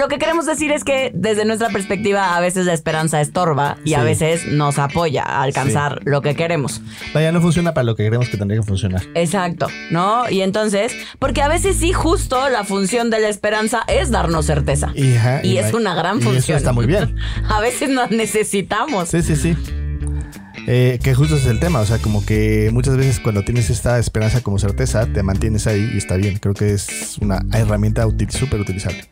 lo que queremos decir es que desde nuestra perspectiva a veces la esperanza estorba y a veces nos apoya a alcanzar lo que queremos. Vaya, no funciona para lo que queremos que tendría que funcionar. Exacto, ¿no? Y entonces, porque a veces sí justo la función de la esperanza es darnos certeza. Y, ajá, Y es una gran y eso función. está muy bien. A veces nos necesitamos. Sí, sí, sí. Eh, que justo es el tema, o sea, como que muchas veces cuando tienes esta esperanza como certeza, te mantienes ahí y está bien. Creo que es una herramienta útil, súper utilizable.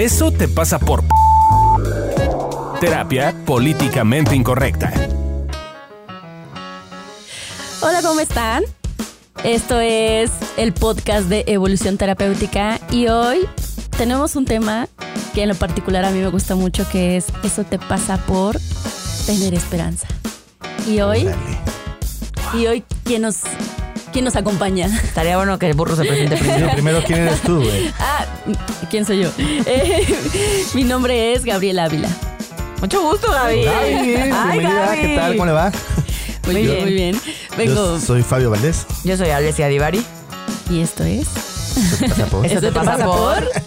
Eso te pasa por terapia políticamente incorrecta. Hola, ¿cómo están? Esto es el podcast de Evolución Terapéutica y hoy tenemos un tema que en lo particular a mí me gusta mucho que es eso te pasa por tener esperanza. Y hoy, y hoy ¿quién nos quién nos acompaña? Estaría bueno que el burro se presente Sí, primero. primero, ¿quién eres tú, güey? Ah, ¿quién soy yo? Eh, mi nombre es Gabriela Ávila. Mucho gusto, Gaby. Gaby, bienvenida, Gaby. ¿qué tal? ¿Cómo le va? Muy, bien, muy bien. Vengo Yo soy Fabio Valdés. Yo soy Alessia Divari. y esto es ¿Qué te pasa, po? Eso te pasa por tener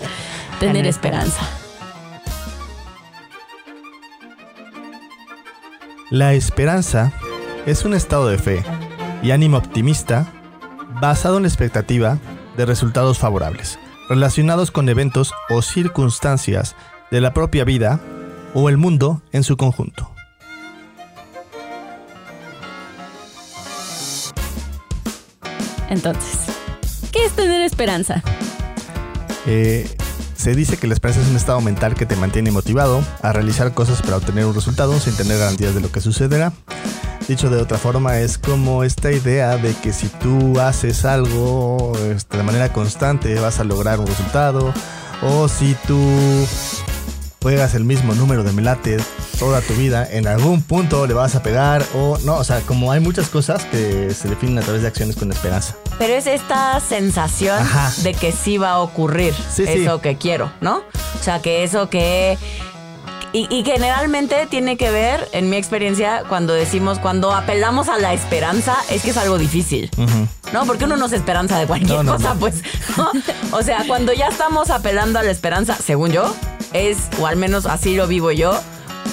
tener esperanza. La esperanza es un estado de fe y ánimo optimista basado en la expectativa de resultados favorables, relacionados con eventos o circunstancias de la propia vida o el mundo en su conjunto. Entonces, ¿qué es tener esperanza? Eh, se dice que la esperanza es un estado mental que te mantiene motivado a realizar cosas para obtener un resultado sin tener garantías de lo que sucederá. Dicho de otra forma, es como esta idea de que si tú haces algo este, de manera constante vas a lograr un resultado. O si tú juegas el mismo número de melates toda tu vida, en algún punto le vas a pegar. O no, o sea, como hay muchas cosas que se definen a través de acciones con esperanza. Pero es esta sensación Ajá. de que sí va a ocurrir Sí, sí. eso que quiero, ¿no? O sea, que eso que... Y, y generalmente tiene que ver, en mi experiencia, cuando decimos, cuando apelamos a la esperanza, es que es algo difícil. ¿no? Porque uno no se esperanza de cualquier No, no, cosa, no. pues. O sea, cuando ya estamos apelando a la esperanza, según yo, es, o al menos así lo vivo yo,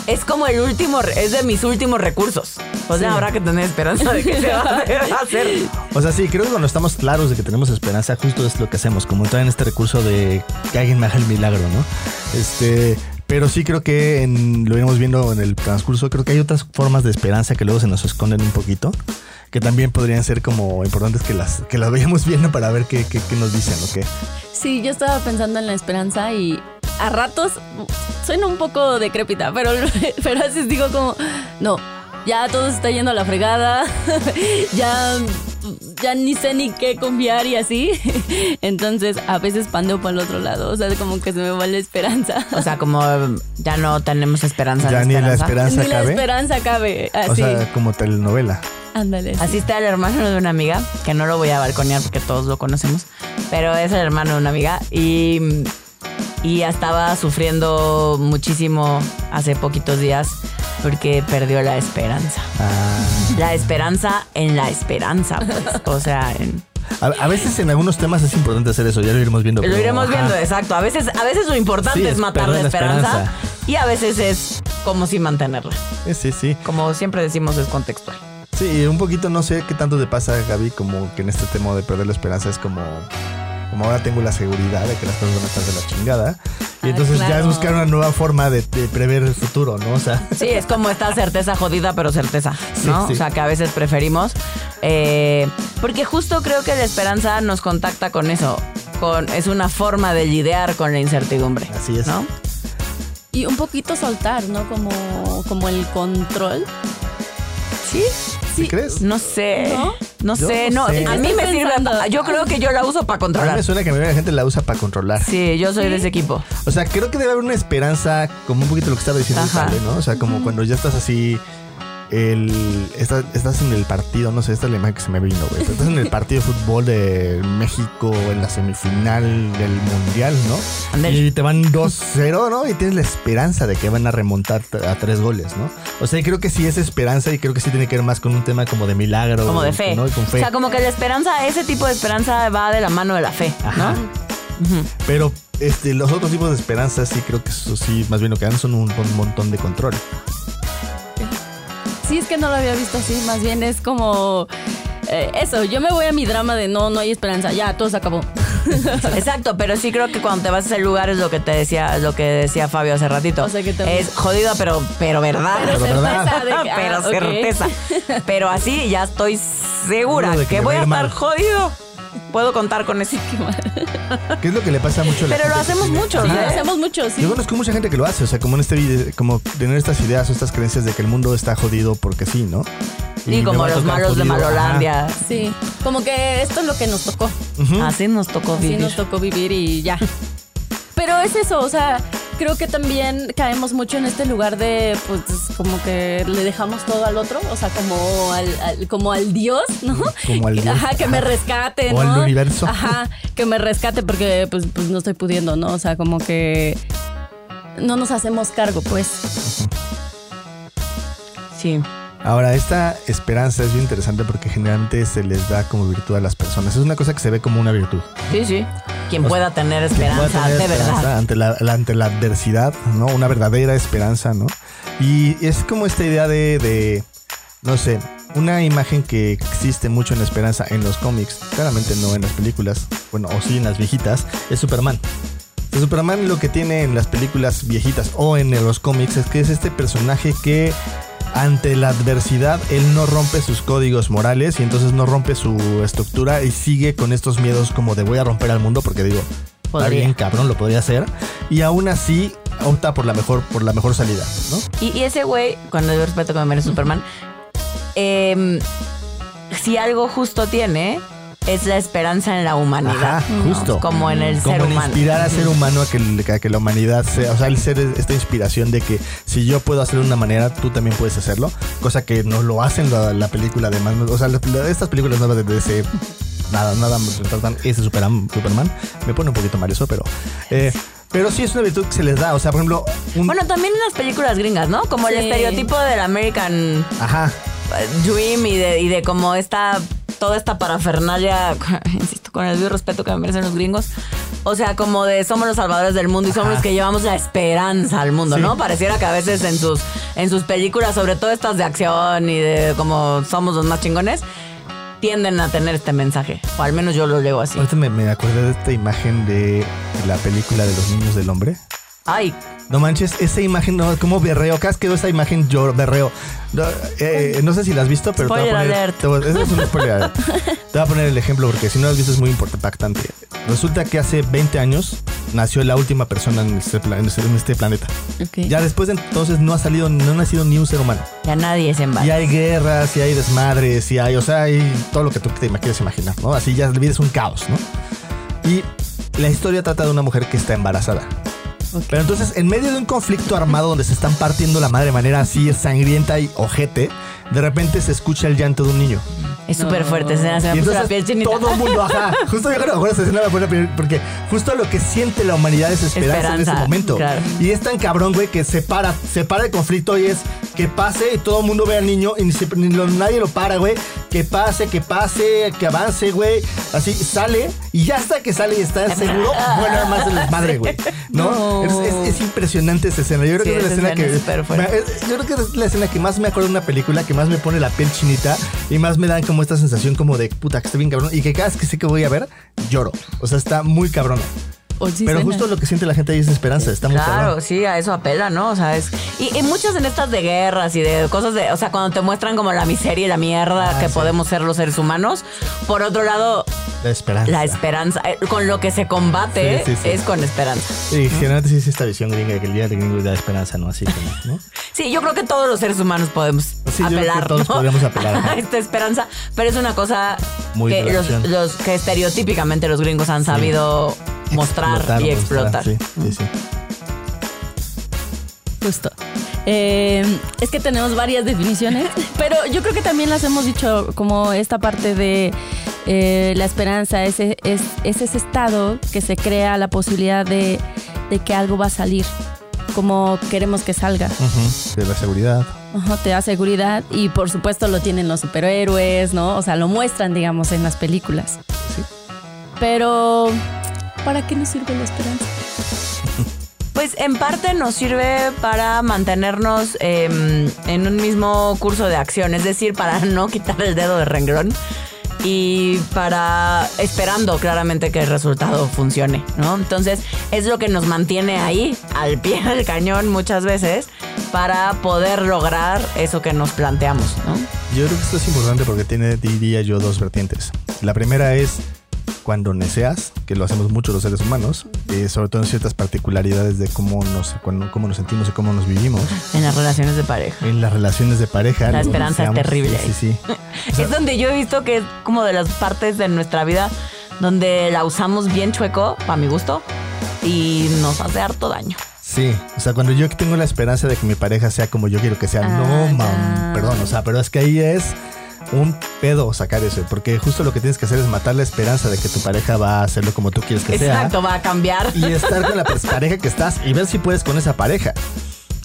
es como el último, es de mis últimos recursos. O sea, Sí. habrá que tener esperanza de que se va a hacer. va a hacer. O sea, sí, creo que cuando estamos claros de que tenemos esperanza, justo es lo que hacemos, como entrar en este recurso de que alguien me haga el milagro, ¿no? Este, pero sí creo que lo iremos viendo en el transcurso, creo que hay otras formas de esperanza que luego se nos esconden un poquito, que también podrían ser como importantes que las, que las vayamos viendo para ver qué, qué, nos dicen, ¿o? Sí, yo estaba pensando en la esperanza y a ratos suena un poco decrépita, pero, pero a veces digo como, no, ya todo se está yendo a la fregada, ya, ya ni sé ni qué confiar y así. Entonces a veces pandeo para el otro lado, o sea, como que se me va la esperanza. O sea, como ya no tenemos esperanza. Ya ni la esperanza Ni la cabe. esperanza cabe, O así, sea, como telenovela. ándale. Así está el hermano de una amiga, que no lo voy a balconear porque todos lo conocemos, pero es el hermano de una amiga y, y ya estaba sufriendo muchísimo hace poquitos días porque perdió la esperanza. Ah, La esperanza en la esperanza, pues. O sea, en- a, a veces en algunos temas es importante hacer eso, ya lo iremos viendo. lo iremos ajá. viendo, exacto. A veces, a veces lo importante Sí, es matar la la esperanza, esperanza. y a veces es como si mantenerla. Sí, sí, sí. Como siempre decimos, es contextual. Sí, un poquito no sé qué tanto te pasa, Gaby, como que en este tema de perder la esperanza es como, como ahora tengo la seguridad de que las cosas van a estar de la chingada. Y Ah, entonces ya es buscar una nueva forma de, de prever el futuro, ¿no? O sea, Sí, es como esta certeza jodida, pero certeza, ¿no? Sí, sí. O sea, que a veces preferimos. eh, porque justo creo que la esperanza nos contacta con eso. Con, es una forma de lidiar con la incertidumbre. Así es. ¿no? Y un poquito soltar, ¿no? Como, como el control. Sí. ¿sí crees? No sé. ¿No? No, Yo sé, no no. sé. A mí me sirve. pa- Yo creo que yo la uso para A mí controlar. me suena que la gente la usa para controlar. Sí, yo soy de ese equipo. O sea, creo que debe haber una esperanza, como un poquito lo que estaba diciendo Ajá. ¿no? O sea, como cuando ya estás así, el, estás, estás en el partido, no sé, esta es la imagen que se me vino, güey. Estás en el partido de fútbol de México en la semifinal del Mundial, ¿no? Y te van 2-0, ¿no? Y tienes la esperanza de que van a remontar a tres goles, ¿no? O sea, creo que sí es esperanza y creo que sí tiene que ver más con un tema como de milagro. Como de fe. ¿no? Y con fe. O sea, como que la esperanza, ese tipo de esperanza va de la mano de la fe, Ajá. ¿no? Pero este, los otros tipos de esperanza sí creo que eso sí, más bien lo que dan son un, un montón de control. Sí, es que no lo había visto así. Más bien es como. eh, eso, yo me voy a mi drama de no, no hay esperanza. Ya, todo se acabó. Exacto, pero sí creo que cuando te vas a ese lugar es lo que te decía, lo que decía Fabio hace ratito. O sea, que te- Es jodido, pero, pero verdad. Pero certeza de que- pero ah, certeza. Pero así ya estoy segura que voy a estar mal. jodido. Puedo contar con eso. ¿Qué es lo que le pasa mucho a la Pero lo gente hacemos tiene- mucho, Sí, ¿no? lo hacemos mucho, sí. Yo conozco mucha gente que lo hace, o sea, como en este video, como tener estas ideas o estas creencias de que el mundo está jodido porque sí, ¿no? Y como los malos de ajá. Malolandia. Sí. Como que esto es lo que nos tocó. Así nos tocó Así vivir. nos tocó vivir y ya. Pero es eso, o sea, creo que también caemos mucho en este lugar de, pues, como que le dejamos todo al otro, o sea, como al, al- como al Dios, ¿no? Como al Dios. Ajá, que me rescate, O ¿no? al universo. Ajá, que me rescate porque, pues, pues no estoy pudiendo, ¿no? O sea, como que no nos hacemos cargo, pues. Sí. Ahora, esta esperanza es bien interesante porque generalmente se les da como virtud a las personas. Es una cosa que se ve como una virtud. Sí, sí. Quien pueda tener pueda esperanza, tener de esperanza verdad. Ante la, la- ante la adversidad, ¿no? Una verdadera esperanza, ¿no? Y es como esta idea de, de, no sé, una imagen que existe mucho en la esperanza en los cómics, claramente no en las películas, bueno, o sí en las viejitas, es Superman. Superman lo que tiene en las películas viejitas o en los cómics es que es este personaje que ante la adversidad él no rompe sus códigos morales y entonces no rompe su estructura y sigue con estos miedos como de voy a romper al mundo porque digo, está bien cabrón, lo podría hacer y aún así opta por la mejor por la mejor salida, ¿no? Y, y ese güey, cuando yo respeto que me merece Superman, em, si algo justo tiene, es la esperanza en la humanidad. Ajá, ¿no? justo. Como en el como ser en humano. inspirar al ser humano a que, a que la humanidad sea, o sea, el ser esta inspiración de que si yo puedo hacerlo de una manera, tú también puedes hacerlo, cosa que no lo hacen la, la película de Man, o sea, la- la- estas películas nuevas de DC, nada, nada, me tratan ese Superman, Superman, me pone un poquito mal eso, pero, eh, pero sí es una virtud que se les da, o sea, por ejemplo, un, Bueno, también en las películas gringas, ¿no? Como el estereotipo del American ajá, Dream y de, y de como esta, toda esta parafernalia, insisto, con el debido respeto que me merecen los gringos. O sea, como de somos los salvadores del mundo y somos Ajá. los que llevamos la esperanza al mundo, Sí. ¿no? Pareciera que a veces en sus, en sus películas, sobre todo estas de acción y de como somos los más chingones, tienden a tener este mensaje. O al menos yo lo leo así. ahorita me, me acordé de esta imagen de la película de los niños del hombre. Ay, No manches, esa imagen, no, como berreo. Cada vez que veo esa imagen, yo berreo. No, eh, no sé si la has visto, pero te voy a poner. te voy- es un spoiler. Te voy a poner el ejemplo porque si no lo has visto es muy impactante. Resulta que hace 20 años nació la última persona en este, en este- en este planeta. Ya después de entonces no ha salido, no ha nacido ni un ser humano. ya nadie se Y embala. hay guerras, y hay desmadres, y hay, o sea, hay todo lo que tú te quieres imaginar, ¿no? Así ya la vida es un caos, ¿no? Y la historia trata de una mujer que está embarazada. Pero entonces, en medio de un conflicto armado donde se están partiendo la madre de manera así sangrienta y ojete, de repente se escucha el llanto de un niño. Es súper fuerte, se me Y puso la entonces piel chinita. todo el mundo, ajá. Justo yo creo que esa escena me piel- porque justo lo que siente la humanidad es esperanza, en ese momento. claro. Y es tan cabrón, güey, que se para, se para el conflicto y es que pase y todo el mundo ve al niño y ni, se- ni lo- nadie lo para, güey. Que pase, que pase, que avance, güey. Así sale y ya hasta que sale y está seguro, vuelve más el desmadre, güey. ¿No? No. Es, es- es impresionante esa escena. Yo creo Sí, que es la escena escena que. es súper fuerte. me- es- yo creo que es la escena que más me acuerdo de una película, que más me pone la piel chinita y más me dan como esta sensación como de puta que estoy bien cabrón y que cada vez que sé que voy a ver, lloro. O sea, está muy cabrona. Sí Pero justo lo que siente la gente ahí es esperanza, está Claro, cabrón. sí, a eso apela, ¿no? O sea, es. Y, y muchas en estas de guerras y de cosas de. O sea, cuando te muestran como la miseria y la mierda Ah, que sí. podemos ser los seres humanos. Por otro lado, La esperanza. la esperanza. eh, Con lo que se combate Sí, sí, sí. es con esperanza. Sí, generalmente sí es esta visión gringa de que el día de gringo es la esperanza, ¿no? Así como, ¿no? Sí, yo creo que todos los seres humanos podemos Sí, yo creo que apelar. todos ¿no? podríamos apelar, a esta esperanza. Pero es una cosa Muy que los que estereotípicamente los gringos han sabido mostrar Explotar, y mostrar, explotar. Sí, sí, sí. Justo. Eh, es que tenemos varias definiciones, pero yo creo que también las hemos dicho como esta parte de eh, la esperanza, ese, es, es ese estado que se crea la posibilidad de, de que algo va a salir, como queremos que salga. Ujú, De la seguridad. Ajá, te da seguridad y por supuesto lo tienen los superhéroes, ¿no? O sea, lo muestran, digamos, en las películas. Sí. Pero ¿para qué nos sirve la esperanza? Pues en parte nos sirve para mantenernos em, en un mismo curso de acción, es decir, para no quitar el dedo de renglón y para esperando claramente que el resultado funcione, ¿no? Entonces es lo que nos mantiene ahí, al pie del cañón muchas veces, para poder lograr eso que nos planteamos, ¿no? Yo creo que esto es importante porque tiene, diría yo, dos vertientes. La primera es cuando neceas, que lo hacemos mucho los seres humanos, eh, sobre todo en ciertas particularidades de cómo nos, cuando- cómo nos sentimos y cómo nos vivimos. En las relaciones de pareja. En las relaciones de pareja. La esperanza es terrible Sí, sí, sí. O sea, es donde yo he visto que es como de las partes de nuestra vida donde la usamos bien chueco, para mi gusto, y nos hace harto daño. Sí, o sea, cuando yo tengo la esperanza de que mi pareja sea como yo quiero que sea, no, Ah, mam, perdón, o sea, pero es que ahí es un pedo sacar eso, porque justo lo que tienes que hacer es matar la esperanza de que tu pareja va a hacerlo como tú quieres que Exacto, va a cambiar. sea y estar con la pareja que estás y ver si puedes con esa pareja.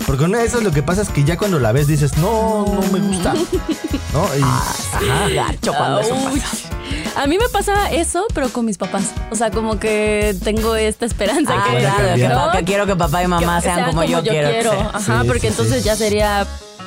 Porque una de esas lo que pasa es que ya cuando la ves dices, no, no me gusta. ¿No? Y, Ajá, gacho cuando eso pasa. A mí me pasa eso, pero con mis papás. O sea, como que tengo esta esperanza Ah, que, claro, que, cambiar. pa- que quiero que papá y mamá que sean, como, yo, quiero. que sean. Ajá, Sí, porque sí, entonces sí. ya sería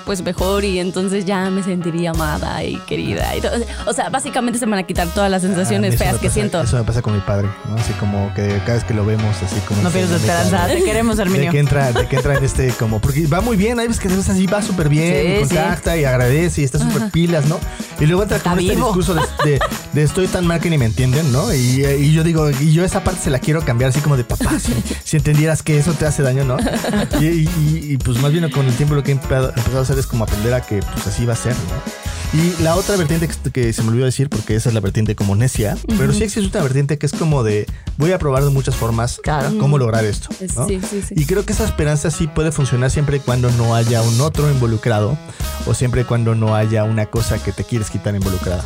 pues mejor y entonces ya me sentiría amada y querida. y todo. O sea, básicamente se me van a quitar todas las a sensaciones feas que siento. Eso me pasa con mi padre, ¿no? Así como que cada vez que lo vemos, así como... No me esperanza, te queremos, De Herminio. que entra, de que entra en este como, porque va muy bien, hay veces que ves así, va súper bien, Sí, y contacta y agradece y está súper pilas, ¿no? Y luego entra con este discurso de, de- de estoy tan mal que ni me entienden, ¿no? Y, y yo digo, y yo esa parte se la quiero cambiar así como de papá, si, si entendieras que eso te hace daño, ¿no? Y, y- pues más bien con el tiempo lo que he empezado, empezado a hacer es como aprender a que pues así va a ser, ¿no? Y la otra vertiente que, que se me olvidó decir, porque esa es la vertiente como necia, pero sí existe una vertiente que es como de voy a probar de muchas formas Claro. cómo lograr esto. ¿no? Sí, sí, sí. Y creo que esa esperanza sí puede funcionar siempre y cuando no haya un otro involucrado o siempre y cuando no haya una cosa que te quieres quitar involucrada.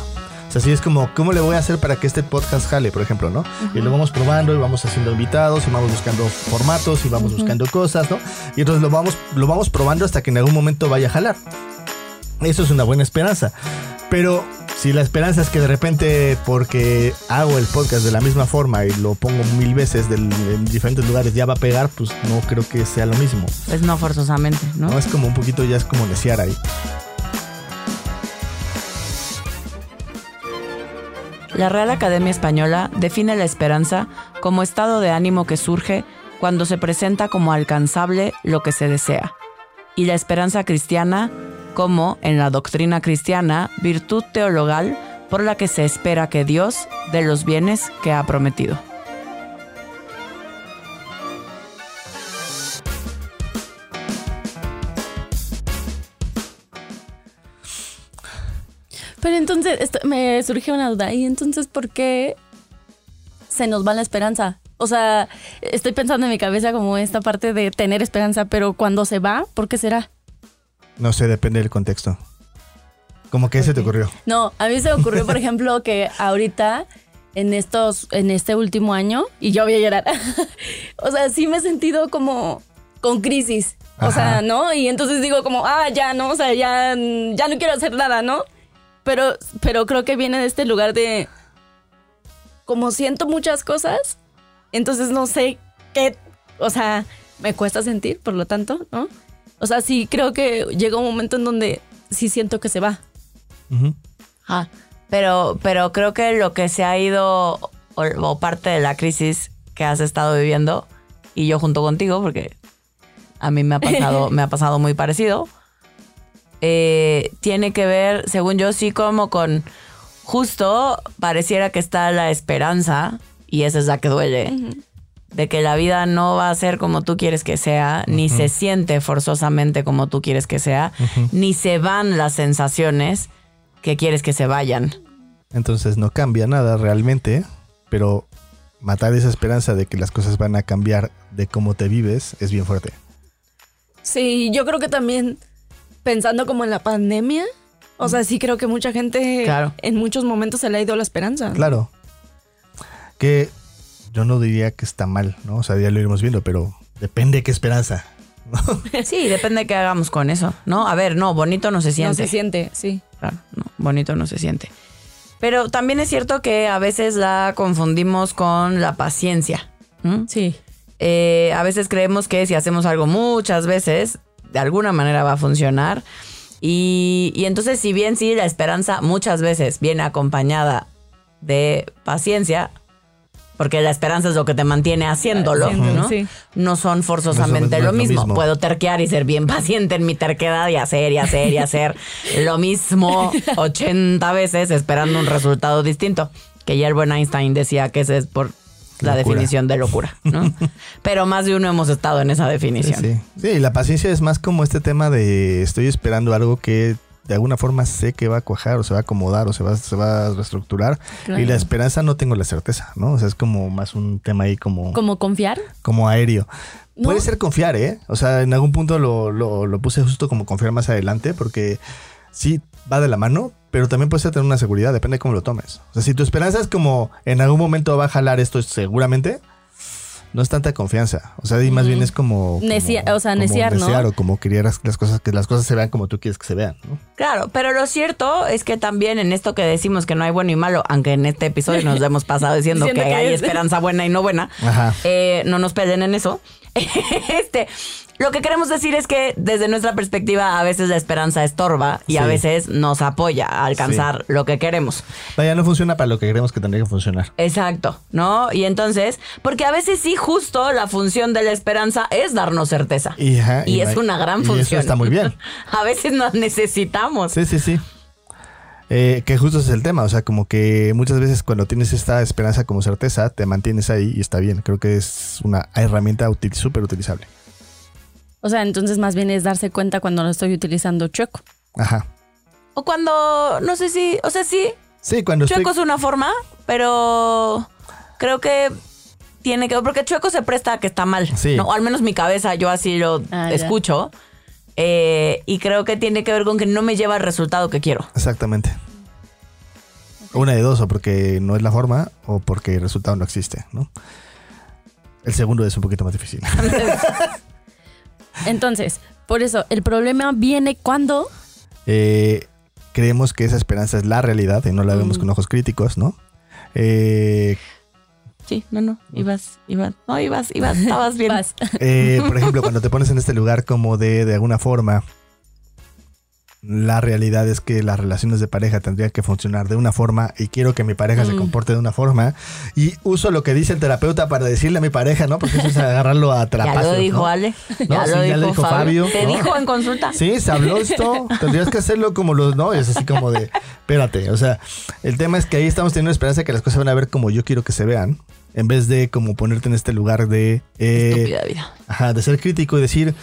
Sea, sí es como, ¿cómo le voy a hacer para que este podcast jale, por ejemplo, no? Y lo vamos probando y vamos haciendo invitados y vamos buscando formatos y vamos buscando cosas, ¿no? Y entonces lo vamos, lo vamos probando hasta que en algún momento vaya a jalar. Eso es una buena esperanza. Pero si la esperanza es que de repente, porque hago el podcast de la misma forma y lo pongo mil veces del- en diferentes lugares, ya va a pegar, pues no creo que sea lo mismo. Pues no forzosamente, ¿no? ¿no? Es como un poquito, ya es como desear ahí. La Real Academia Española define la esperanza como estado de ánimo que surge cuando se presenta como alcanzable lo que se desea, y la esperanza cristiana como, en la doctrina cristiana, virtud teologal por la que se espera que Dios dé los bienes que ha prometido. Pero entonces esto- me surgió una duda. ¿Y entonces por qué se nos va la esperanza? O sea, estoy pensando en mi cabeza como esta parte de tener esperanza, pero cuando se va, ¿por qué será? No sé, depende del contexto. Como que se te ocurrió. No, a mí se me ocurrió, por ejemplo, que ahorita, en estos, en este último año, y yo voy a llorar. o sea, sí me he sentido como con crisis. O sea, ¿no? Y entonces digo como, ah, ya, ¿no? O sea, ya, ya no quiero hacer nada, ¿no? Pero, pero creo que viene de este lugar de, como siento muchas cosas, entonces no sé qué, o sea, me cuesta sentir, por lo tanto, ¿no? O sea, sí creo que llega un momento en donde sí siento que se va. Ah, pero, pero creo que lo que se ha ido, o, o parte de la crisis que has estado viviendo, y yo junto contigo, porque a mí me ha pasado, me ha pasado muy parecido, eh, tiene que ver, según yo, sí como con justo pareciera que está la esperanza, y esa es la que duele, de que la vida no va a ser como tú quieres que sea, ni se siente forzosamente como tú quieres que sea, ni se van las sensaciones que quieres que se vayan. Entonces no cambia nada realmente, pero matar esa esperanza de que las cosas van a cambiar de cómo te vives es bien fuerte. Sí, yo creo que también pensando como en la pandemia, o sea, sí creo que mucha gente Claro. en muchos momentos se le ha ido la esperanza. Claro. Que yo no diría que está mal, ¿no? O sea, ya lo iremos viendo, pero depende de qué esperanza. Sí, depende de qué hagamos con eso, ¿no? A ver, no, bonito no se No siente. se siente, sí. Claro, no, bonito no se siente. Pero también es cierto que a veces la confundimos con la paciencia, ¿Mm? Sí. Eh, a veces creemos que si hacemos algo muchas veces, de alguna manera va a funcionar. Y, y entonces, si bien sí, la esperanza muchas veces viene acompañada de paciencia, porque la esperanza es lo que te mantiene haciéndolo, ¿no? sí. No son forzosamente No lo lo mismo. mismo. Puedo terquear y ser bien paciente en mi terquedad y hacer y hacer y hacer lo mismo 80 veces esperando un resultado distinto. Que ya el buen Einstein decía que ese es por la Locura. definición de locura, ¿no? Pero más de uno hemos estado en esa Sí, definición. sí. Sí, la paciencia es más como este tema de estoy esperando algo que de alguna forma sé que va a cuajar o se va a acomodar o se va, se va a reestructurar. Claro. Y la esperanza no tengo la certeza, ¿no? O sea, es como más un tema ahí como, ¿Como confiar? como aéreo. No. Puede ser confiar, ¿eh? O sea, en algún punto lo, lo, lo puse justo como confiar más adelante porque sí va de la mano, pero también puede ser tener una seguridad, depende de cómo lo tomes. O sea, si tu esperanza es como en algún momento va a jalar esto seguramente, no es tanta confianza. O sea, y más bien es como... como- Necia- o sea, como neciar, ¿no? o como querer las cosas, que las cosas se vean como tú quieres que se vean, ¿no? Claro, pero lo cierto es que también en esto que decimos que no hay bueno y malo, aunque en este episodio nos hemos pasado diciendo, Diciendo que, que hay es- esperanza buena y no buena, Ajá. eh, no nos peleen en eso. este, lo que queremos decir es que desde nuestra perspectiva a veces la esperanza estorba y a veces nos apoya a alcanzar lo que queremos. Vaya, no funciona para lo que creemos que tendría que funcionar. Exacto, ¿no? Y entonces, porque a veces sí, justo la función de la esperanza es darnos certeza. Y, ajá, Y y es una gran y función. eso está muy bien. a veces nos necesitamos. Sí, sí, sí. Eh, que justo es el tema, o sea, como que muchas veces cuando tienes esta esperanza como certeza, te mantienes ahí y está bien. Creo que es una herramienta útil, súper utilizable. O sea, entonces más bien es darse cuenta cuando lo estoy utilizando chueco. Ajá. O cuando, no sé si, o sea, sí, Sí, cuando estoy... chueco es una forma, pero creo que tiene que ver, porque chueco se presta a que está mal. Sí. ¿no? O al menos mi cabeza, yo así lo Ah, escucho. Eh, y creo que tiene que ver con que no me lleva al resultado que quiero. Exactamente. Una de dos, o porque no es la forma o porque el resultado no existe, ¿no? El segundo es un poquito más difícil. Entonces, por eso, el problema viene cuando Eh, creemos que esa esperanza es la realidad y no la vemos Mm. con ojos críticos, ¿no? Eh, Sí, no, no, ibas, ibas, no, ibas, ibas, estabas bien. vas. Eh, por ejemplo, cuando te pones en este lugar como de, de alguna forma, la realidad es que las relaciones de pareja tendrían que funcionar de una forma y quiero que mi pareja se Mm. comporte de una forma y uso lo que dice el terapeuta para decirle a mi pareja, ¿no? Porque eso es agarrarlo a Ya trapazos, lo dijo ¿no? Ale, No, ya, sí, lo, ya dijo Fabio. Fabio, Te ¿no? dijo en consulta. Sí, se habló esto. Tendrías que hacerlo como los. No, es así como de. Espérate. O sea, el tema es que ahí estamos teniendo esperanza de que las cosas van a ver como yo quiero que se vean. En vez de como ponerte en este lugar de. eh, Estúpida vida. Ajá, de ser crítico y decir,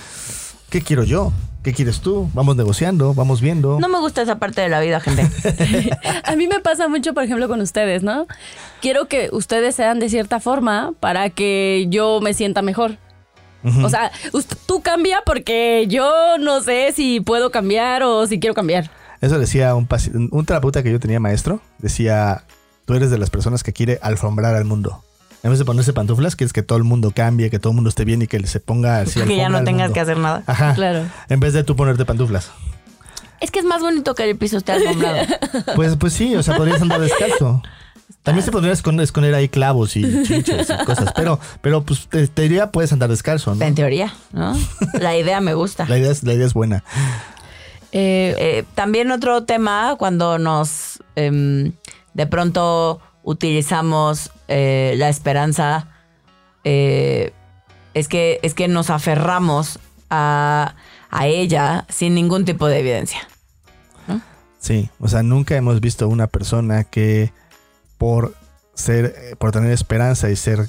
¿qué quiero yo? ¿Qué quieres tú? Vamos negociando, vamos viendo. No me gusta esa parte de la vida, gente. A mí me pasa mucho, por ejemplo, con ustedes, ¿no? Quiero que ustedes sean de cierta forma para que yo me sienta mejor. O sea, tú cambia porque yo no sé si puedo cambiar o si quiero cambiar. Eso decía un, un terapeuta que yo tenía maestro. Decía, tú eres de las personas que quiere alfombrar al mundo. En vez de ponerse pantuflas, quieres que todo el mundo cambie, que todo el mundo esté bien y que se ponga así que ya no tengas mundo. que hacer nada. Ajá. Claro. En vez de tú ponerte pantuflas. Es que es más bonito que el piso esté alfombrado. Pues, pues sí, o sea, podrías andar descalzo. También se podría esconder, esconder ahí clavos y chinches y cosas. Pero, pero pues te, te diría, puedes andar descalzo, ¿no? En teoría, ¿no? La idea me gusta. La idea es, la idea es buena. Eh, Eh, también otro tema cuando nos em, de pronto utilizamos eh, la esperanza eh, es que es que nos aferramos a, a ella sin ningún tipo de evidencia. Sí, o sea, nunca hemos visto una persona que por ser, por tener esperanza y ser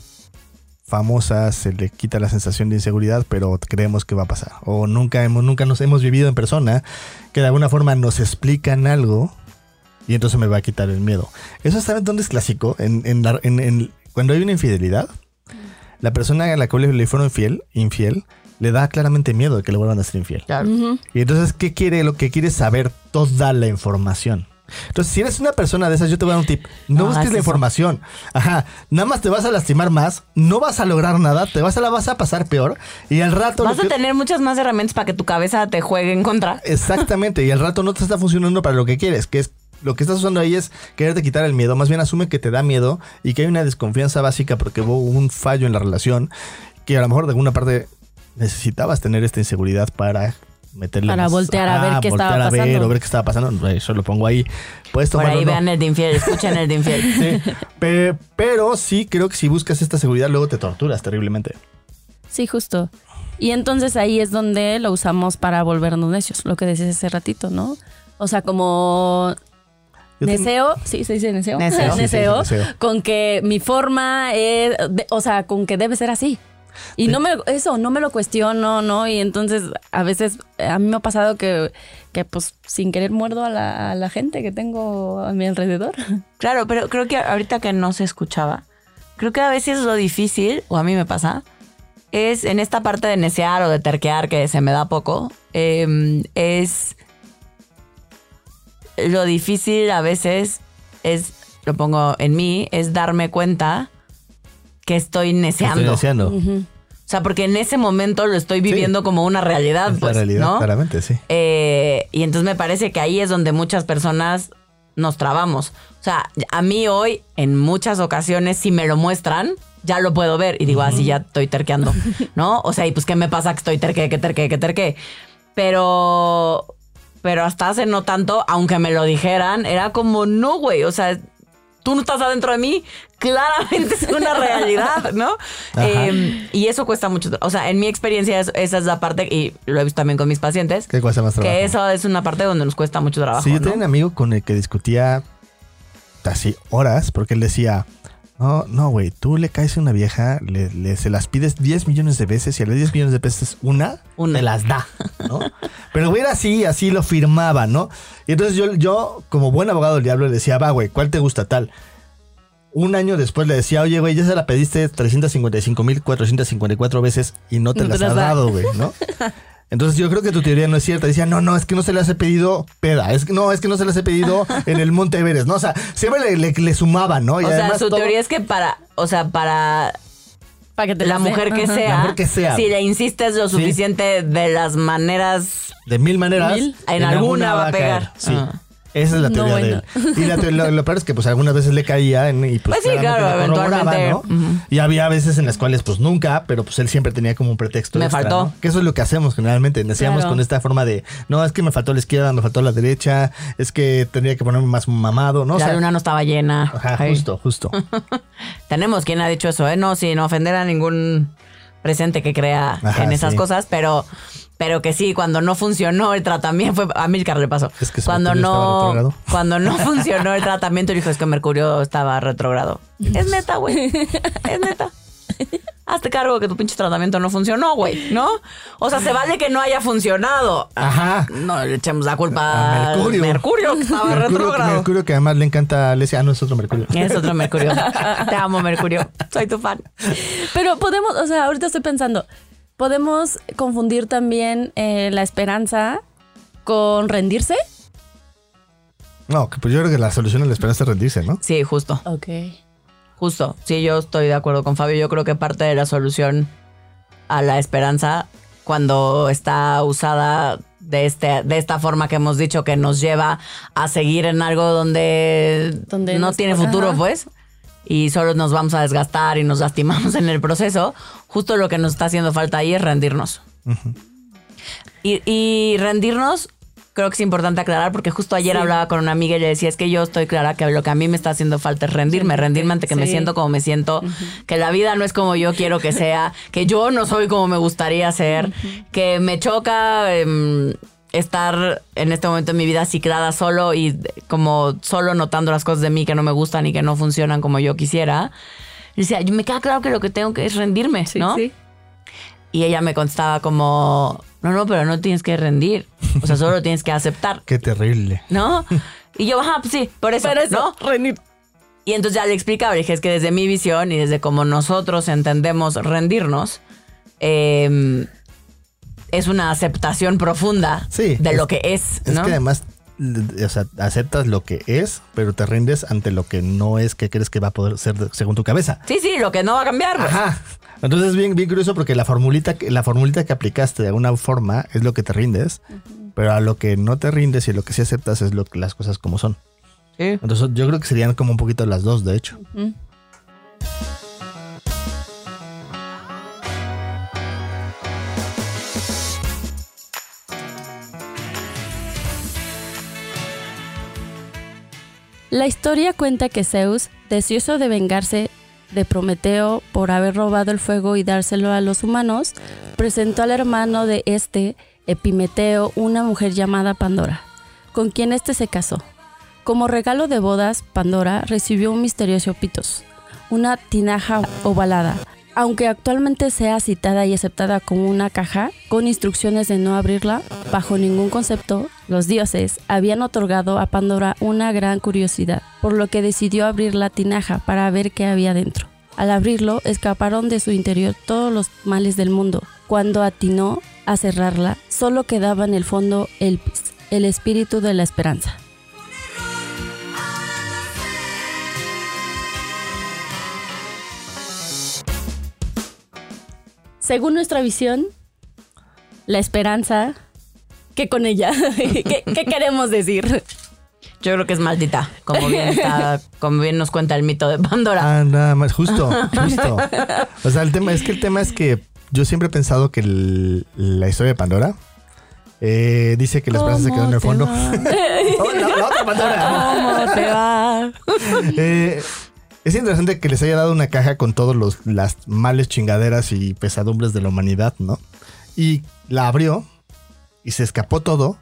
famosa se le quita la sensación de inseguridad, pero creemos que va a pasar. O nunca hemos, nunca nos hemos vivido en persona que de alguna forma nos explican algo y entonces me va a quitar el miedo. Eso saben dónde es clásico, en, en la- en- en- cuando hay una infidelidad, la persona a la que le fueron infiel, infiel, le da claramente miedo de que le vuelvan a ser infiel. Claro. Y entonces, ¿qué quiere? Lo que quiere es saber toda la información. Entonces, si eres una persona de esas, yo te voy a dar un tip. No, busques la información. Ajá. Nada más te vas a lastimar más, no vas a lograr nada, te vas a la vas a pasar peor. Y al rato. Vas a que- tener muchas más herramientas para que tu cabeza te juegue en contra. Exactamente. Y al rato no te está funcionando para lo que quieres, que es lo que estás usando ahí es quererte quitar el miedo. Más bien asume que te da miedo y que hay una desconfianza básica porque hubo un fallo en la relación que a lo mejor de alguna parte necesitabas tener esta inseguridad para meterle Para más- voltear a ver qué voltear estaba a ver o ver qué estaba pasando. Eso lo pongo ahí. Puedes Por tomarlo ahí vean el de infiel, escuchen el de infiel. Sí, pe- pero sí creo que si buscas esta seguridad luego te torturas terriblemente. Sí, justo. Y entonces ahí es donde lo usamos para volvernos necios, lo que decías hace ratito, ¿no? O sea, como Neseo, sí, se dice neseo. Neseo. Sí, sí, Neseo, sí, neseo. con que mi forma es, de- o sea, con que debe ser así. Y no me, eso, no me lo cuestiono, ¿no? Y entonces a veces a mí me ha pasado que, que pues sin querer muerdo a la, a la gente que tengo a mi alrededor. Claro, pero creo que ahorita que no se escuchaba, creo que a veces lo difícil, o a mí me pasa, es en esta parte de necear o de terquear que se me da poco, eh, es lo difícil a veces es, lo pongo en mí, es darme cuenta que estoy neceando. Estoy deseando. O sea, porque en ese momento lo estoy viviendo como una realidad, Es la pues, realidad, ¿no? claramente, sí. Eh, y entonces me parece que ahí es donde muchas personas nos trabamos. O sea, a mí hoy, en muchas ocasiones, si me lo muestran, ya lo puedo ver y digo, así ya estoy terqueando, ¿no? O sea, y pues, ¿qué me pasa que estoy terque, que terque, que terque? Pero, pero hasta hace no tanto, aunque me lo dijeran, era como, no, güey, o sea, tú no estás adentro de mí, claramente es una realidad, ¿no? Eh, y eso cuesta mucho. O sea, en mi experiencia, es- esa es la parte, y lo he visto también con mis pacientes, ¿Qué cuesta más trabajo? que eso es una parte donde nos cuesta mucho trabajo. Sí, yo ¿no? tenía un amigo con el que discutía así horas, porque él decía, no, no, güey, tú le caes a una vieja, le, le- se las pides 10 millones de veces y a las 10 millones de veces una, Una. te las da, ¿no? Pero güey era así, así lo firmaba, ¿no? Y entonces yo, yo como buen abogado del diablo, le decía, va, güey, ¿cuál te gusta tal? Un año después le decía, oye, güey, ya se la pediste 355.454 veces y no te No las ha da. dado, güey, ¿no? Entonces yo creo que tu teoría no es cierta. Decía, no, no, es que no se las he pedido peda. Es que no, es que no se las he pedido en el Monte Everest, ¿no? O sea, siempre le, le, le sumaba, ¿no? Y O sea, su todo- teoría es que para, o sea, para Para que te la mujer que sea, La mujer que sea. si le insistes lo Sí. suficiente de las maneras De mil maneras. Mil. En alguna va a caer. pegar. Sí. Esa es la No, teoría bueno. de él. Y la te- lo, lo peor es que pues algunas veces le caía en- y pues, Pues sí, claro, corroboraba, eventualmente. ¿no? Y había veces en las cuales pues nunca, pero pues él siempre tenía como un pretexto Me extra, faltó. ¿no? Que eso es lo que hacemos generalmente. Decíamos Claro. con esta forma de, no, es que me faltó la izquierda, me faltó la derecha, es que tendría que ponerme más mamado, ¿no? O la sea, luna no estaba llena. Ajá, Ay. justo, justo. Tenemos quien ha dicho eso, ¿eh? No, sin ofender a ningún presente que crea Ajá, en esas sí. cosas, pero, pero que sí, cuando no funcionó el tratamiento, fue a Milcar le pasó. Es que cuando no, cuando no funcionó el tratamiento, dijo es que Mercurio estaba retrógrado. Es neta, güey. Es neta. Hazte cargo que tu pinche tratamiento no funcionó, güey, ¿no? O sea, se vale que no haya funcionado. Ajá. No le echemos la culpa A Mercurio. Mercurio, que estaba Mercurio, retrógrado. Mercurio que además le encanta a Alesia. Ah, no, es otro Mercurio. Es otro Mercurio. Te amo, Mercurio. Soy tu fan. Pero podemos, o sea, ahorita estoy pensando, podemos confundir también eh, la esperanza con rendirse. No, que pues yo creo que la solución a la esperanza es rendirse, ¿no? Sí, justo. Ok. Justo. Sí, yo estoy de acuerdo con Fabio. Yo creo que parte de la solución a la esperanza, cuando está usada de, este, de esta forma que hemos dicho, que nos lleva a seguir en algo donde, Donde no tiene futuro, ajá. pues, y solo nos vamos a desgastar y nos lastimamos en el proceso, justo lo que nos está haciendo falta ahí es rendirnos. y, y rendirnos, creo que es importante aclarar, porque justo ayer hablaba con una amiga y le decía, es que yo estoy clara que lo que a mí me está haciendo falta es rendirme, rendirme ante que me siento como me siento, que la vida no es como yo quiero que sea, que yo no soy como me gustaría ser, que me choca em, estar en este momento en mi vida ciclada solo y como solo notando las cosas de mí que no me gustan y que no funcionan como yo quisiera. Y decía, me queda claro que lo que tengo que es rendirme, Sí, ¿no? sí. Y ella me contestaba como, no, no, pero no tienes que rendir. O sea, solo tienes que aceptar, Qué terrible. ¿no? Y yo, ajá, pues sí, por eso, Pero eso, ¿no? rendir. Y entonces ya le explicaba, le dije, es que desde mi visión y desde como nosotros entendemos rendirnos, eh, es una aceptación profunda Sí, de es- lo que es, Es que además, o sea, aceptas lo que es, pero te rindes ante lo que no es que crees que va a poder ser según tu cabeza. Sí, sí, lo que no va a cambiar. pues. Ajá. Entonces es bien, bien curioso porque la formulita, que- la formulita que aplicaste de alguna forma es lo que te rindes, pero a lo que no te rindes y lo que sí aceptas es lo que las cosas como son. Sí. Entonces yo creo que serían como un poquito las dos, de hecho. La historia cuenta que Zeus, deseoso de vengarse de Prometeo por haber robado el fuego y dárselo a los humanos, presentó al hermano de este, Epimeteo, una mujer llamada Pandora, con quien éste se casó. Como regalo de bodas, Pandora recibió un misterioso pitos, una tinaja ovalada, aunque actualmente sea citada y aceptada como una caja con instrucciones de no abrirla, bajo ningún concepto, los dioses habían otorgado a Pandora una gran curiosidad, por lo que decidió abrir la tinaja para ver qué había dentro. Al abrirlo, escaparon de su interior todos los males del mundo. Cuando atinó a cerrarla, solo quedaba en el fondo Elpis, el espíritu de la esperanza. Según nuestra visión, la esperanza, ¿qué con ella? ¿Qué, qué queremos decir? Yo creo que es maldita, como bien, está- como bien nos cuenta el mito de Pandora. Ah, nada más, justo, justo. O sea, el tema es que el tema es que yo siempre he pensado que el- la historia de Pandora eh, dice que la esperanza se quedó en el fondo. Oh, la, la otra Pandora. ¿Cómo te va? Eh, es interesante que les haya dado una caja con todos los las males chingaderas y pesadumbres de la humanidad, ¿no? Y la abrió y se escapó todo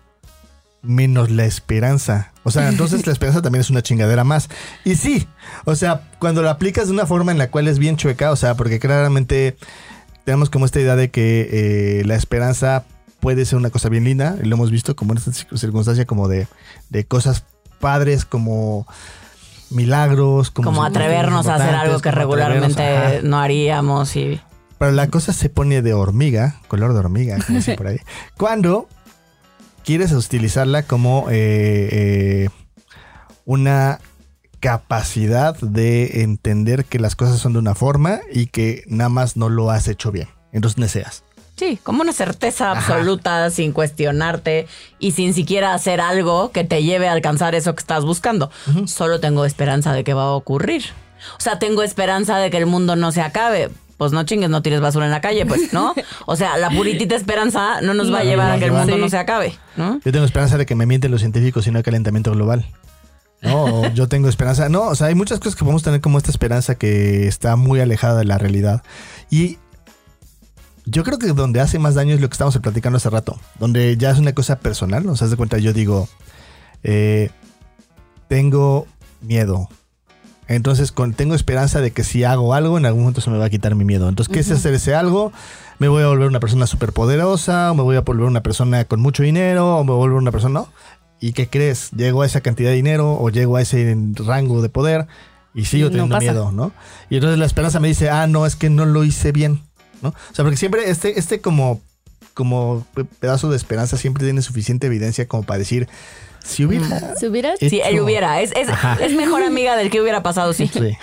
menos la esperanza. O sea, entonces la esperanza también es una chingadera más. Y sí, o sea, cuando la aplicas de una forma en la cual es bien chueca, o sea, porque claramente tenemos como esta idea de que eh, la esperanza puede ser una cosa bien linda, y lo hemos visto como en esta circun- circunstancia como de, de cosas padres como milagros, como, Como atrevernos a hacer algo que regularmente no haríamos y Pero la cosa se pone de hormiga, color de hormiga, como dicen por ahí. Cuando quieres utilizarla como eh, eh, una capacidad de entender que las cosas son de una forma y que nada más no lo has hecho bien. Entonces neceas. Sí, como una certeza absoluta, sin cuestionarte y sin siquiera hacer algo que te lleve a alcanzar eso que estás buscando. Solo tengo esperanza de que va a ocurrir. O sea, tengo esperanza de que el mundo no se acabe. Pues no chingues, no tires basura en la calle, pues, ¿no? O sea, la puritita esperanza no nos va a No, llevar no a que el mundo no se acabe, ¿no? Yo tengo esperanza de que me mienten los científicos y no hay calentamiento global. No, yo tengo esperanza. No, o sea, hay muchas cosas que podemos tener como esta esperanza que está muy alejada de la realidad. Y yo creo que donde hace más daño es lo que estábamos platicando hace rato, donde ya es una cosa personal. O sea, de cuenta, yo digo, eh, tengo miedo. Entonces, con, tengo esperanza de que si hago algo, en algún momento se me va a quitar mi miedo. Entonces, ¿qué es hacer ese algo? Me voy a volver una persona súper poderosa, o me voy a volver una persona con mucho dinero, o me voy a volver una persona, ¿no? ¿Y qué crees? Llego a esa cantidad de dinero o llego a ese rango de poder y sigo No teniendo pasa. miedo, ¿no? Y entonces la esperanza me dice, ah, no, es que no lo hice bien, ¿no? O sea, porque siempre este, este como, como pe- pedazo de esperanza siempre tiene suficiente evidencia como para decir, si hubiera... ¿Se hubiera? hecho- Sí, él hubiera. Es, es, es mejor amiga del que hubiera pasado, sí. Sí.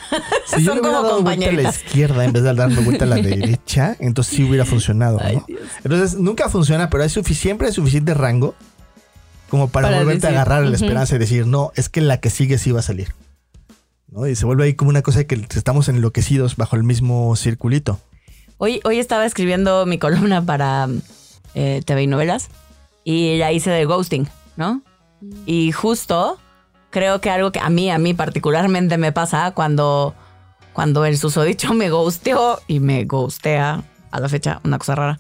Si yo Son hubiera como dado vuelta a la izquierda en vez de darme vuelta a la derecha, entonces sí hubiera funcionado, ¿no? Entonces nunca funciona, pero hay siempre hay suficiente rango como para, Para volverte a agarrar la esperanza y decir, no, es que la que sigue sí va a salir. ¿no? Y se vuelve ahí como una cosa de que estamos enloquecidos bajo el mismo circulito. Hoy, hoy estaba escribiendo mi columna para eh, TV y novelas y la hice de ghosting, ¿no? Y justo creo que algo que a mí, a mí particularmente me pasa cuando, cuando el susodicho me ghosteó y me ghostea a la fecha, una cosa rara,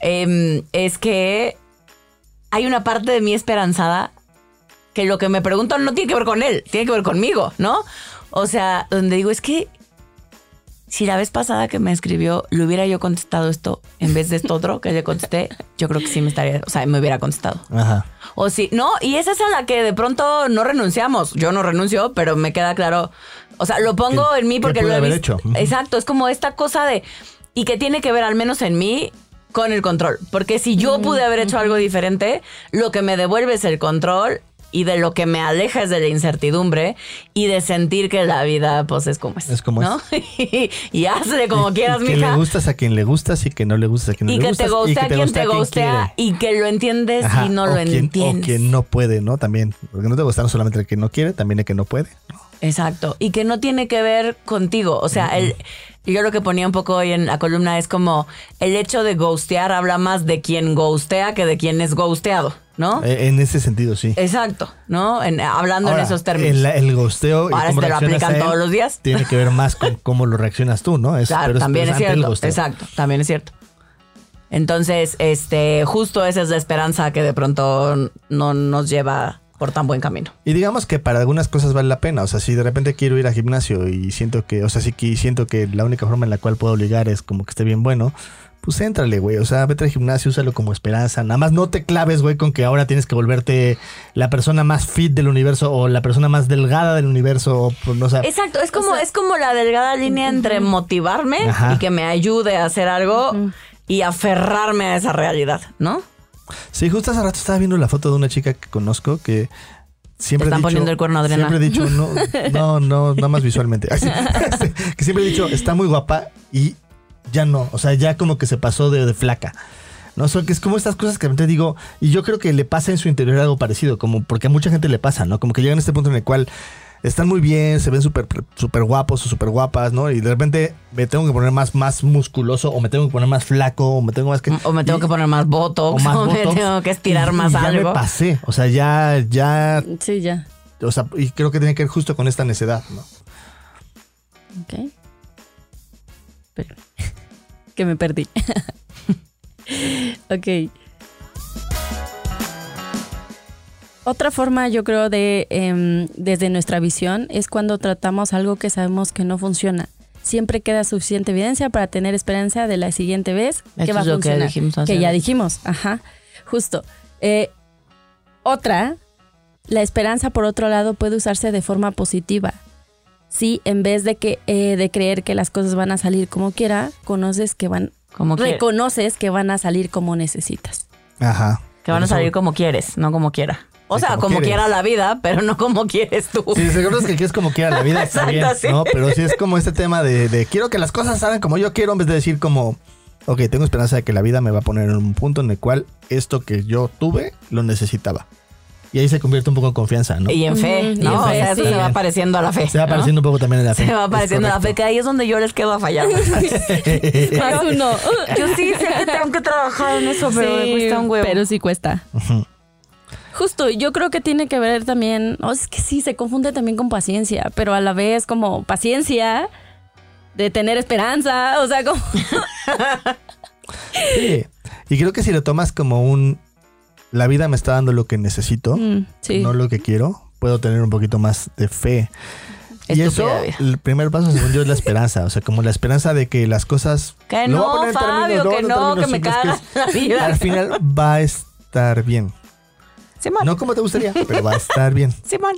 em, es que hay una parte de mí esperanzada que lo que me pregunto no tiene que ver con él, tiene que ver conmigo, ¿no? O sea, donde digo, es que si la vez pasada que me escribió le hubiera yo contestado esto en vez de esto otro que le contesté, yo creo que sí me estaría, o sea, me hubiera contestado. Ajá. O sí, no, y esa es a la que de pronto no renunciamos. Yo no renuncio, pero me queda claro. O sea, lo pongo ¿Qué- en mí porque lo he visto. hecho? Exacto, es como esta cosa de. Y que tiene que ver, al menos en mí, con el control. Porque si yo pude haber hecho algo diferente, lo que me devuelve es el control y de lo que me aleja es de la incertidumbre y de sentir que la vida pues es como es. Es como ¿no? y hazle como quieras, y que mija. le gustas a quien le gustas y que no le gustas a quien no y le que gustas. te guste a quien te gustea y que lo entiendes Ajá, y no lo quien- entiendes. O quien no puede, ¿no? También. Porque no te gusta no solamente el que no quiere, también el que no puede. Exacto. Y que no tiene que ver contigo. O sea, el, yo lo que ponía un poco hoy en la columna es como el hecho de ghostear habla más de quien ghostea que de quien es ghosteado, ¿no? Eh, En ese sentido, sí. Exacto, ¿no? En- hablando Ahora, en esos términos. El, el gosteo y Ahora cómo se te lo aplican él todos los días. Tiene que ver más con cómo lo reaccionas tú, ¿no? Es- Claro, pero también es el cierto. Exacto, también es cierto. Entonces, este, justo esa es la esperanza que de pronto no nos lleva por tan buen camino. Y digamos que para algunas cosas vale la pena. O sea, si de repente quiero ir al gimnasio y siento que, o sea, sí que siento que la única forma en la cual puedo ligar es como que esté bien bueno, pues éntrale, güey. O sea, vete al gimnasio, úsalo como esperanza. Nada más no te claves, güey, con que ahora tienes que volverte la persona más fit del universo o la persona más delgada del universo. O, pues, no, o sea, Exacto, es como, es como la delgada línea entre motivarme Ajá. y que me ayude a hacer algo y aferrarme a esa realidad, ¿no? Sí, justo hace rato estaba viendo la foto de una chica que conozco que siempre están he dicho, poniendo el cuerno, Adriana. Siempre he dicho, no, no, no, nada más visualmente. Así, que siempre he dicho, está muy guapa y ya no, o sea, ya como que se pasó de, de flaca. No, son que es como estas cosas que te digo, y yo creo que le pasa en su interior algo parecido, como porque a mucha gente le pasa, ¿no? Como que llegan a este punto en el cual están muy bien, se ven súper súper guapos o súper guapas, ¿no? Y de repente me tengo que poner más, más musculoso, o me tengo que poner más flaco, o me tengo más que. O me tengo y- que poner más botox, o más o me tengo que estirar Y- más y ya algo. me pasé. O sea, ya, ya, Sí, ya. o sea, y creo que tiene que ver justo con esta necedad, ¿no? Ok. Pero- que me perdí. ok. Otra forma, yo creo, de em, desde nuestra visión es cuando tratamos algo que sabemos que no funciona. Siempre queda suficiente evidencia para tener esperanza de la siguiente vez que va a es lo que funcionar. dijimos que ya dijimos, ajá, justo. Eh, otra, la esperanza por otro lado puede usarse de forma positiva. Si en vez de que eh, de creer que las cosas van a salir como quiera, conoces que van, Como que, reconoces que van a salir como necesitas. Ajá. que van a salir como quieres, no como quiera. O sea, como quiera la vida, pero no como quieres tú. Sí, seguro es que quieres como quiera la vida, está Exacto, bien, sí. ¿no? Pero sí es como este tema de, de quiero que las cosas salgan como yo quiero, en vez de decir como, ok, tengo esperanza de que la vida me va a poner en un punto en el cual esto que yo tuve lo necesitaba. Y ahí se convierte un poco en confianza, ¿no? Y en fe, y ¿no? en O sea, eso sí. se va pareciendo a la fe. Se va ¿no? pareciendo un poco también en la fe. Se va pareciendo a la fe, que ahí es donde yo les quedo a fallar. Más uno. yo sí sé que tengo que trabajar en eso, pero me cuesta un huevo. Pero sí cuesta. Ujú. Justo, yo creo que tiene que ver también, o es que sí, se confunde también con paciencia, pero a la vez como paciencia de tener esperanza, o sea, como... Sí. Y creo que si lo tomas como un, la vida me está dando lo que necesito, Mm, sí. no lo que quiero, puedo tener un poquito más de fe. Y eso, vida. el primer paso, según yo, es la esperanza. O sea, como la esperanza de que las cosas. Que no, términos- Fabio, a que no, que términos me simples, caga la que vida. Al final va a estar bien. Simón, No como te gustaría, pero va a estar bien. Simón.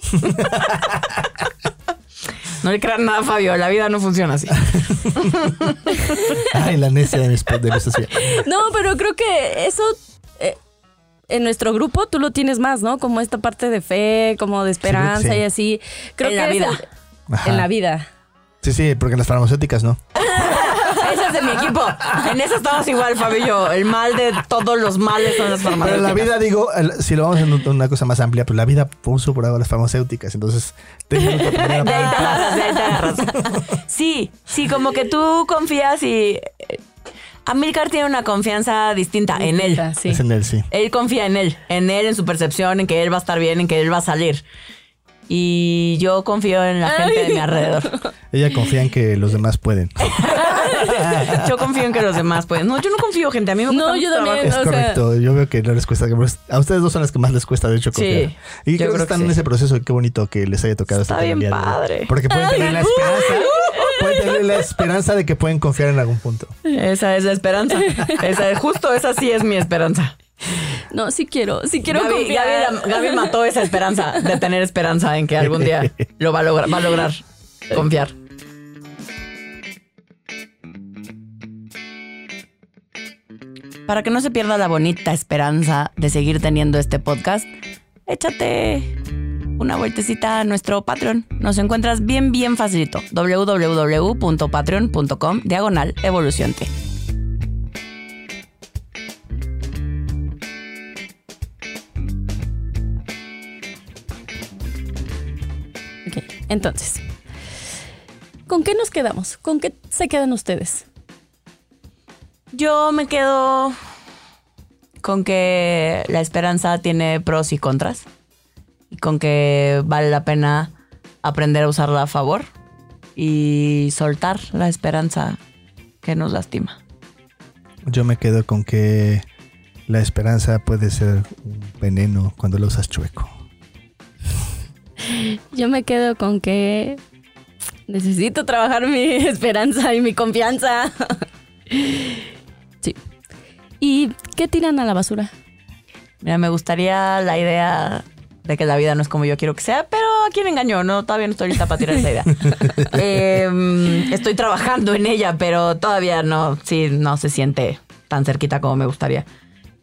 No le crean nada, Fabio. La vida no funciona así. Ay, la necia de mi, de mi Sofía. No, pero creo que eso eh, en nuestro grupo tú lo tienes más, ¿no? Como esta parte de fe, como de esperanza sí. y así. Creo En que la vida. el- en la vida. Sí, sí, porque en las farmacéuticas no. Ese es de mi equipo. En eso estamos igual, Fabio. El mal de todos los males son las Pero farmacéuticas. en la vida, digo, el- si lo vamos a hacer una cosa más amplia, pues la vida puso por ahora las farmacéuticas. Entonces, tengo que poner a-. Sí, sí, como que tú confías y... eh, Amilcar tiene una confianza distinta en él. Sí. Es en él, sí. Él confía en él, en él, en su percepción, en que él va a estar bien, en que él va a salir. Y yo confío en la gente de mi alrededor. Ella confía en que los demás pueden. Yo confío en que los demás pueden. No, yo no confío, gente. A mí me cuesta No, yo mucho también. trabajo. Es O sea- correcto. Yo veo que no les cuesta. A ustedes dos son las que más les cuesta, de hecho, confiar. Sí, y yo creo, que están que en ese proceso y qué bonito que les haya tocado Está este bien de padre. Porque pueden tener la esperanza. pueden tener la esperanza de que pueden confiar en algún punto. Esa es la esperanza. Esa es, justo esa sí es mi esperanza. No, sí quiero, sí quiero Gaby, confiar. Gaby mató esa esperanza de tener esperanza en que algún día lo va a lograr, va a lograr confiar. Para que no se pierda la bonita esperanza de seguir teniendo este podcast, échate una vueltecita a nuestro Patreon. Nos encuentras bien, bien facilito. www.patreon.com diagonal evolución entonces. ¿Con qué nos quedamos? ¿Con qué se quedan ustedes? Yo me quedo con que la esperanza tiene pros y contras. Y con que vale la pena aprender a usarla a favor. Y soltar la esperanza que nos lastima. Yo me quedo con que la esperanza puede ser un veneno cuando lo usas chueco. Yo me quedo con que necesito trabajar mi esperanza y mi confianza. sí. ¿Y qué tiran a la basura? Mira, me gustaría la idea de que la vida no es como yo quiero que sea, pero ¿a quién engañó? No, todavía no estoy lista para tirar esa idea. Eh, estoy trabajando en ella, pero todavía no, sí, no se siente tan cerquita como me gustaría.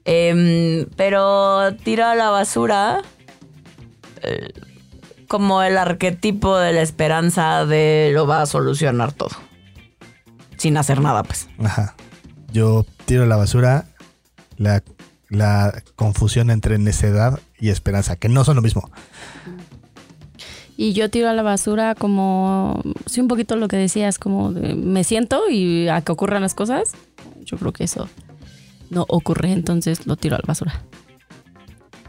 Eh, pero tiro a la basura eh, como el arquetipo de la esperanza de lo va a solucionar todo. Sin hacer nada, pues. Ajá. Yo tiro a la basura la, la confusión entre necedad y esperanza, que no son lo mismo. Y yo tiro a la basura como, sí, un poquito lo que decías, como de, me siento y a que ocurran las cosas. Yo creo que eso no ocurre, entonces lo tiro a la basura.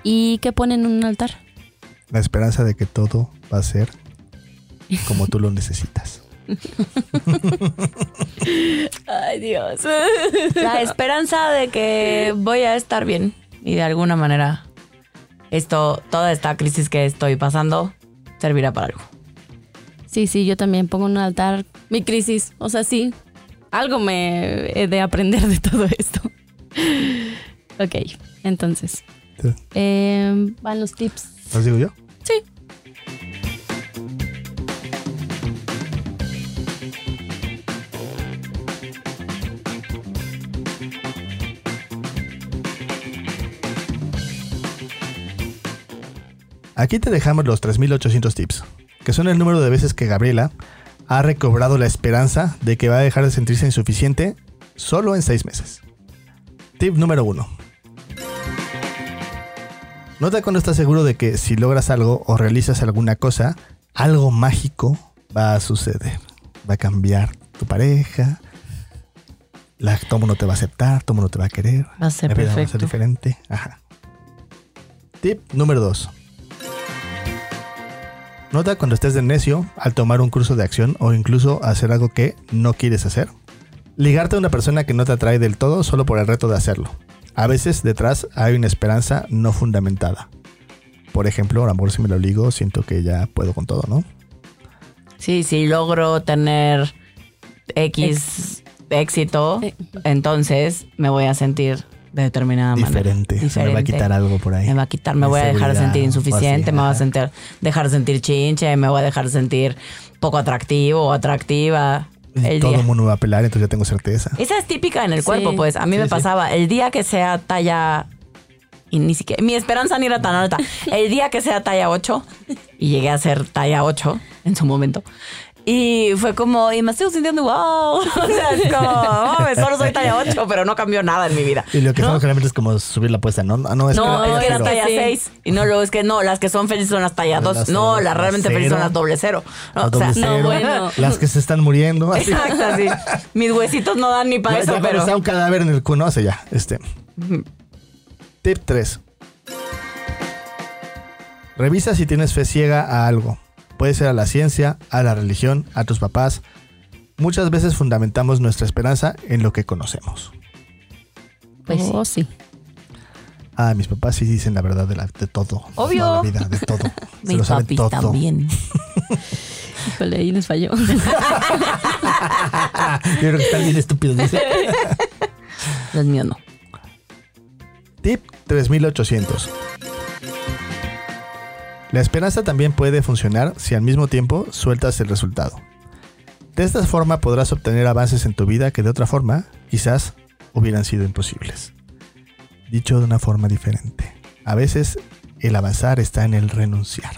¿Y qué ponen en un altar? La esperanza de que todo va a ser como tú lo necesitas. Ay, Dios. La esperanza de que voy a estar bien y de alguna manera esto, toda esta crisis que estoy pasando servirá para algo. Sí, sí, yo también pongo en un altar mi crisis. O sea, sí, algo me he de aprender de todo esto. ok, entonces, Sí. eh, van los tips. ¿Los digo yo? Sí. Aquí te dejamos los 3800 tips, que son el número de veces que Gabriela ha recobrado la esperanza de que va a dejar de sentirse insuficiente solo en 6 meses. Tip número 1. Nota cuando estás seguro de que si logras algo o realizas alguna cosa, algo mágico va a suceder. Va a cambiar tu pareja. La, todo mundo te va a aceptar, todo mundo te va a querer. Va a ser La vida va a ser perfecto. diferente. Ajá. Tip número 2. Nota cuando estés de necio al tomar un curso de acción o incluso hacer algo que no quieres hacer. Ligarte a una persona que no te atrae del todo solo por el reto de hacerlo. A veces detrás hay una esperanza no fundamentada. Por ejemplo, a lo mejor si me lo ligo, siento que ya puedo con todo, ¿no? Sí, si logro tener X éxito, entonces me voy a sentir de determinada Diferente. manera. Se me va a quitar algo por ahí. Me va a quitar, me voy a dejar de sentir insuficiente, así, me voy a sentir, dejar de sentir chinche, me voy a dejar de sentir poco atractivo o atractiva. El Todo día. el mundo me va a pelar, entonces ya tengo certeza. Esa es típica en el Sí. cuerpo, pues. A mí Sí, me sí. pasaba. El día que sea talla. Y ni siquiera. Mi esperanza ni era tan alta. El día que sea talla 8. Y llegué a ser talla 8 en su momento. Y fue como. Y me estoy sintiendo wow. O sea, es como. oh, solo soy talla 8, pero no cambió nada en mi vida. Y lo que ¿No? hacemos generalmente es como subir la apuesta, ¿no? Ah, no, es No, que, es que era cero. talla Sí. 6. Y no, luego es que no, las que son felices son las talla Las 2. cero, No, las realmente felices son cero. las doble cero. No, Las o sea, doble no, cero, bueno. Las que se están muriendo. así. Exacto, sí. Mis huesitos no dan ni para Ya eso, cuando pero. está un cadáver en el cuno, hace ya. Este. Tip 3. Revisa si tienes fe ciega a algo. Puede ser a la ciencia, a la religión, a tus papás. Muchas veces fundamentamos nuestra esperanza en lo que conocemos. Pues sí. Oh, sí. Ah, mis papás sí dicen la verdad de, la- de todo. Obvio. Toda la vida, de todo. Se Mis lo saben todo. también. Híjole, ahí les falló. Yo creo que están bien estúpidos. dice. Los míos no. Tip 3800. La esperanza también puede funcionar si al mismo tiempo sueltas el resultado. De esta forma podrás obtener avances en tu vida que de otra forma quizás hubieran sido imposibles. Dicho de una forma diferente, a veces el avanzar está en el renunciar.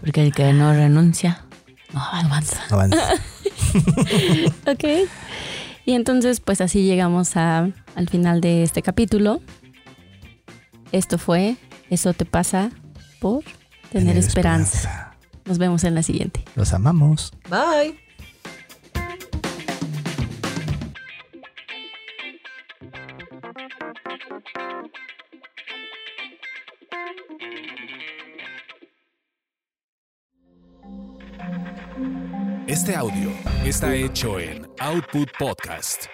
Porque el que no renuncia, no avanza. Avanza. Ok. Y entonces, pues así llegamos a- al final de este capítulo. Esto fue Eso te pasa por tener esperanza. Nos vemos en la siguiente. Los amamos. Bye. Este audio está hecho en Output Podcast.